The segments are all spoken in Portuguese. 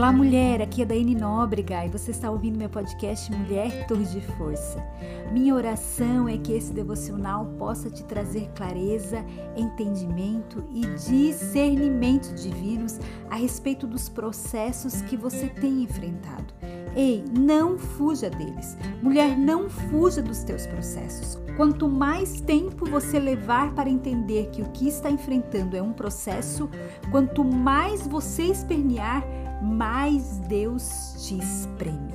Olá, mulher. Aqui é Daiane Nóbrega e você está ouvindo meu podcast Mulher Torre de Força. Minha oração é que esse devocional possa te trazer clareza, entendimento e discernimento divinos a respeito dos processos que você tem enfrentado. Ei, não fuja deles. Mulher, não fuja dos teus processos. Quanto mais tempo você levar para entender que o que está enfrentando é um processo, quanto mais você espernear, mais Deus te espreme.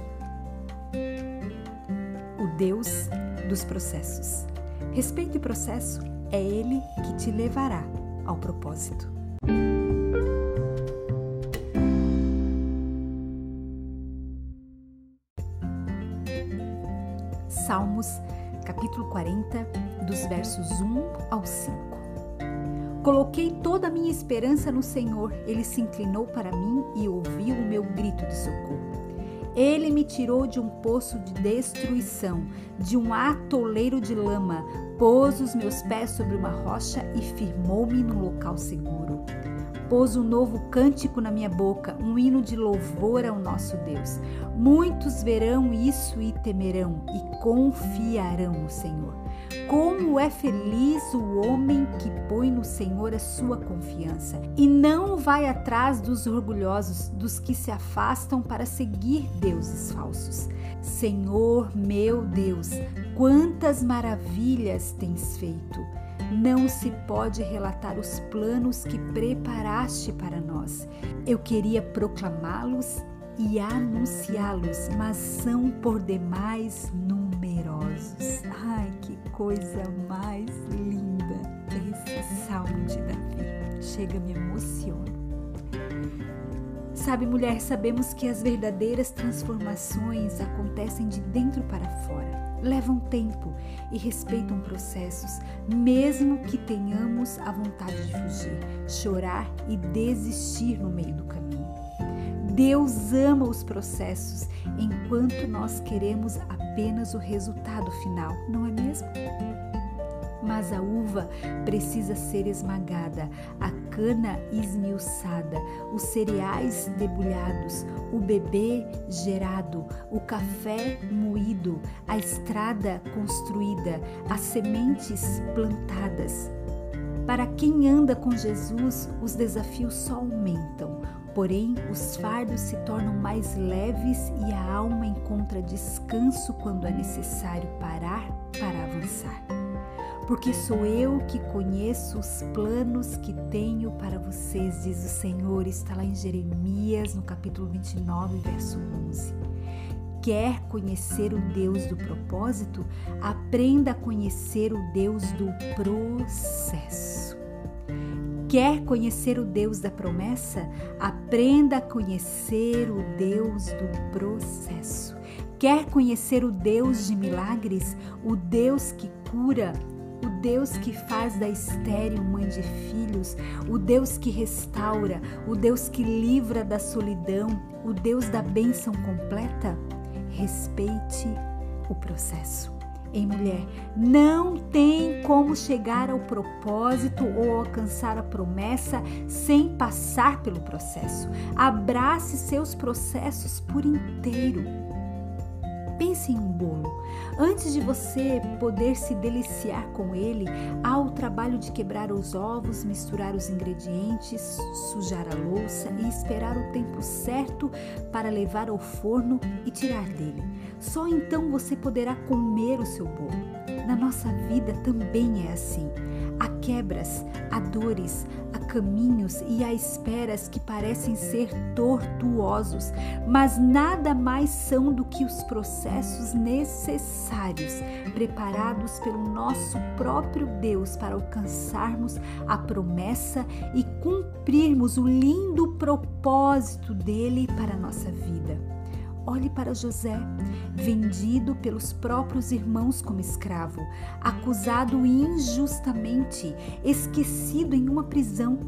O Deus dos processos. Respeite o processo, é Ele que te levará ao propósito. Salmos, capítulo 40, dos versos 1 ao 5. Coloquei toda a minha esperança no Senhor. Ele se inclinou para mim e ouviu o meu grito de socorro. Ele me tirou de um poço de destruição, de um atoleiro de lama, pôs os meus pés sobre uma rocha e firmou-me num local seguro. Pôs um novo cântico na minha boca, um hino de louvor ao nosso Deus. Muitos verão isso e temerão e confiarão no Senhor. Como é feliz o homem que põe no Senhor a sua confiança e não vai atrás dos orgulhosos, dos que se afastam para seguir deuses falsos. Senhor meu Deus, quantas maravilhas tens feito! Não se pode relatar os planos que preparaste para nós. Eu queria proclamá-los e anunciá-los, mas são por demais numerosos. Ai, que coisa mais linda esse salmo de Davi. Chega, me emociona. Sabe, mulher, sabemos que as verdadeiras transformações acontecem de dentro para fora. Levam tempo e respeitam processos, mesmo que tenhamos a vontade de fugir, chorar e desistir no meio do caminho. Deus ama os processos, enquanto nós queremos apenas o resultado final, não é mesmo? Mas a uva precisa ser esmagada, a cana esmiuçada, os cereais debulhados, o bebê gerado, o café moído, a estrada construída, as sementes plantadas. Para quem anda com Jesus, os desafios só aumentam. Porém, os fardos se tornam mais leves e a alma encontra descanso quando é necessário parar para avançar. Porque sou eu que conheço os planos que tenho para vocês, diz o Senhor, está lá em Jeremias, no capítulo 29, verso 11. Quer conhecer o Deus do propósito? Aprenda a conhecer o Deus do processo. Quer conhecer o Deus da promessa? Aprenda a conhecer o Deus do processo. Quer conhecer o Deus de milagres? O Deus que cura, o Deus que faz da estéril mãe de filhos, o Deus que restaura, o Deus que livra da solidão, o Deus da bênção completa? Respeite o processo em mulher. Não tem como chegar ao propósito ou alcançar a promessa sem passar pelo processo. Abrace seus processos por inteiro. Pense em um bolo. Antes de você poder se deliciar com ele, há o trabalho de quebrar os ovos, misturar os ingredientes, sujar a louça e esperar o tempo certo para levar ao forno e tirar dele. Só então você poderá comer o seu bolo. Na nossa vida também é assim. Há quebras, há dores, há caminhos e há esperas que parecem ser tortuosos, mas nada mais são do que os processos necessários preparados pelo nosso próprio Deus para alcançarmos a promessa e cumprirmos o lindo propósito dele para a nossa vida. Olhe para José, vendido pelos próprios irmãos como escravo, acusado injustamente, esquecido em uma prisão.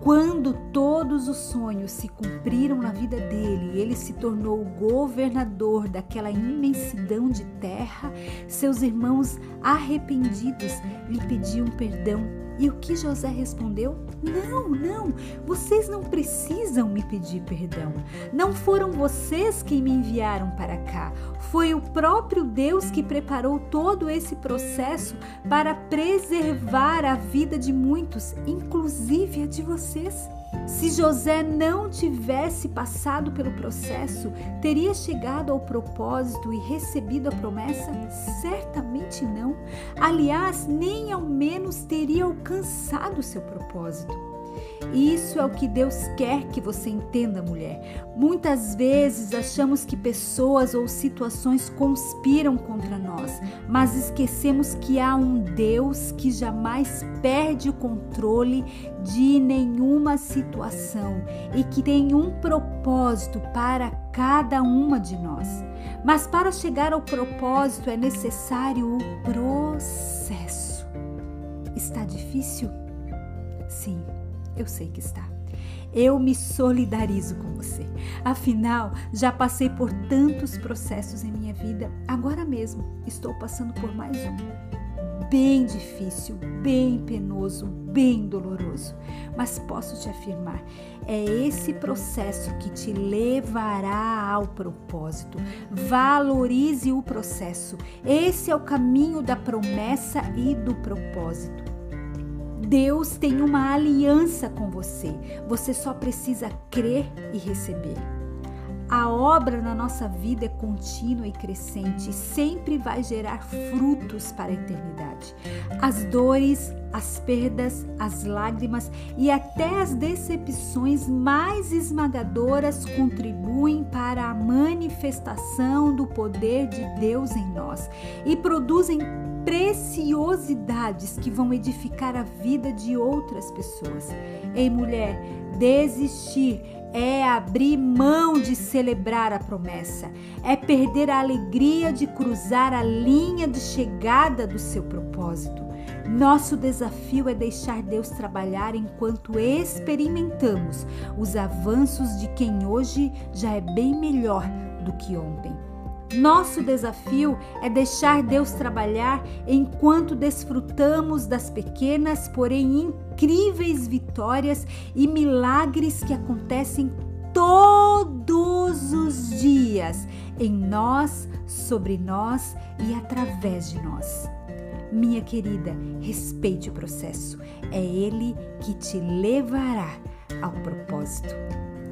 Quando todos os sonhos se cumpriram na vida dele, ele se tornou governador daquela imensidão de terra, seus irmãos arrependidos lhe pediam perdão. E o que José respondeu? Não, não, vocês não precisam me pedir perdão. Não foram vocês quem me enviaram para cá. Foi o próprio Deus que preparou todo esse processo para preservar a vida de muitos, inclusive a de vocês. Se José não tivesse passado pelo processo, teria chegado ao propósito e recebido a promessa? Certamente não. Aliás, nem ao menos teria alcançado seu propósito. Isso é o que Deus quer que você entenda, mulher. Muitas vezes achamos que pessoas ou situações conspiram contra nós, mas esquecemos que há um Deus que jamais perde o controle de nenhuma situação e que tem um propósito para cada uma de nós. Mas para chegar ao propósito é necessário o processo. Está difícil? Sim eu sei que está. Eu me solidarizo com você. Afinal, já passei por tantos processos em minha vida. Agora mesmo estou passando por mais um. Bem difícil, bem penoso, bem doloroso. Mas posso te afirmar, é esse processo que te levará ao propósito. Valorize o processo. Esse é o caminho da promessa e do propósito. Deus tem uma aliança com você. Você só precisa crer e receber. A obra na nossa vida é contínua e crescente e sempre vai gerar frutos para a eternidade. As dores, as perdas, as lágrimas e até as decepções mais esmagadoras contribuem para a manifestação do poder de Deus em nós e produzem preciosidades que vão edificar a vida de outras pessoas. Ei, mulher, desistir é abrir mão de celebrar a promessa, é perder a alegria de cruzar a linha de chegada do seu propósito. Nosso desafio é deixar Deus trabalhar enquanto experimentamos os avanços de quem hoje já é bem melhor do que ontem. Nosso desafio é deixar Deus trabalhar enquanto desfrutamos das pequenas, porém incríveis vitórias e milagres que acontecem todos os dias em nós, sobre nós e através de nós. Minha querida, respeite o processo. É ele que te levará ao propósito.